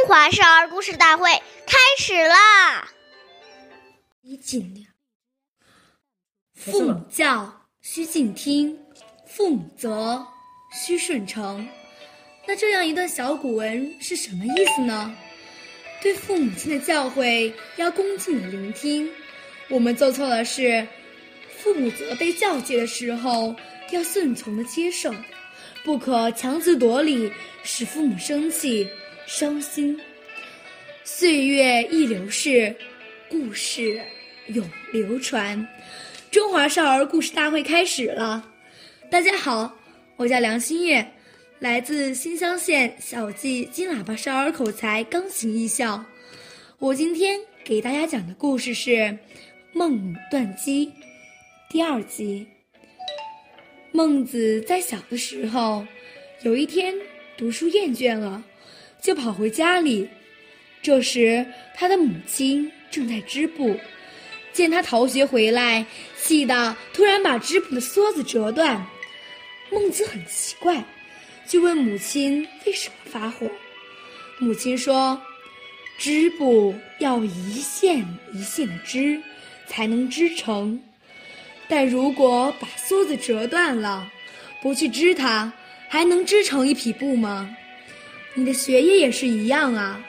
中华少儿故事大会开始啦！你尽量。父母教，须敬听；父母责，须顺承。那这样一段小古文是什么意思呢？对父母亲的教诲要恭敬的聆听。我们做错了事，父母责备教诫的时候要顺从的接受，不可强词夺理，使父母生气。伤心，岁月易流逝，故事永流传。中华少儿故事大会开始了。大家好，我叫梁新月，来自新乡县小纪金喇叭少儿口才钢琴艺校。我今天给大家讲的故事是《孟母断机》第二集。孟子在小的时候，有一天读书厌倦了。就跑回家里，这时他的母亲正在织布，见他逃学回来，气得突然把织布的梭子折断。孟子很奇怪，就问母亲为什么发火。母亲说：“织布要一线一线的织，才能织成。但如果把梭子折断了，不去织它，还能织成一匹布吗？”你的学业也是一样啊，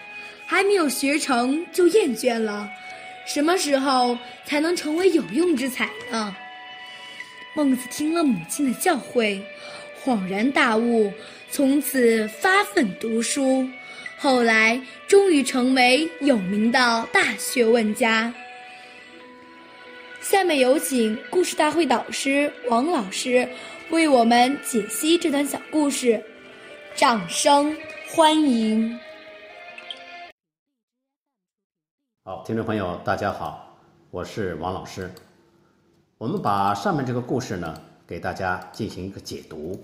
还没有学成就厌倦了，什么时候才能成为有用之才呢？孟子听了母亲的教诲，恍然大悟，从此发奋读书，后来终于成为有名的大学问家。下面有请故事大会导师王老师为我们解析这段小故事，掌声。欢迎。好，听众朋友，大家好，我是王老师。我们把上面这个故事呢，给大家进行一个解读。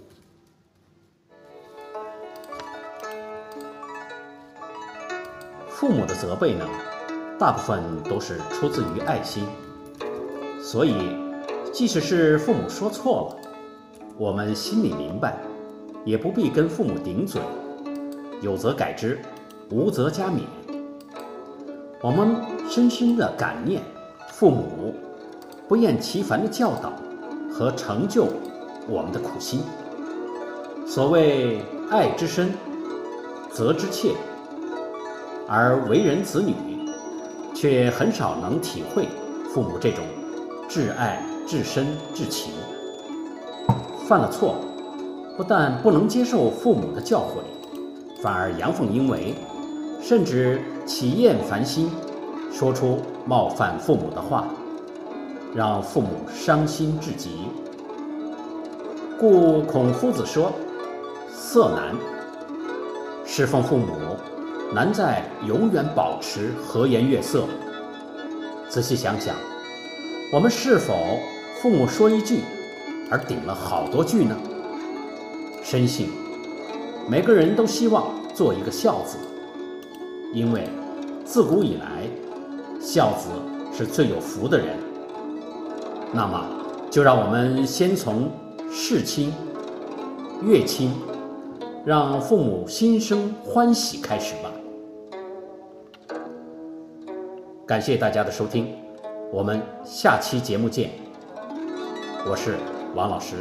父母的责备呢，大部分都是出自于爱心，所以即使是父母说错了，我们心里明白，也不必跟父母顶嘴。有则改之，无则加勉。我们深深的感念父母不厌其烦的教导和成就我们的苦心。所谓爱之深，责之切，而为人子女，却很少能体会父母这种至爱、至深、至情。犯了错，不但不能接受父母的教诲。反而阳奉阴违，甚至起厌烦心，说出冒犯父母的话，让父母伤心至极。故孔夫子说：“色难，侍奉父母难在永远保持和颜悦色。”仔细想想，我们是否父母说一句，而顶了好多句呢？深信。每个人都希望做一个孝子，因为自古以来，孝子是最有福的人。那么，就让我们先从事亲、悦亲，让父母心生欢喜开始吧。感谢大家的收听，我们下期节目见。我是王老师。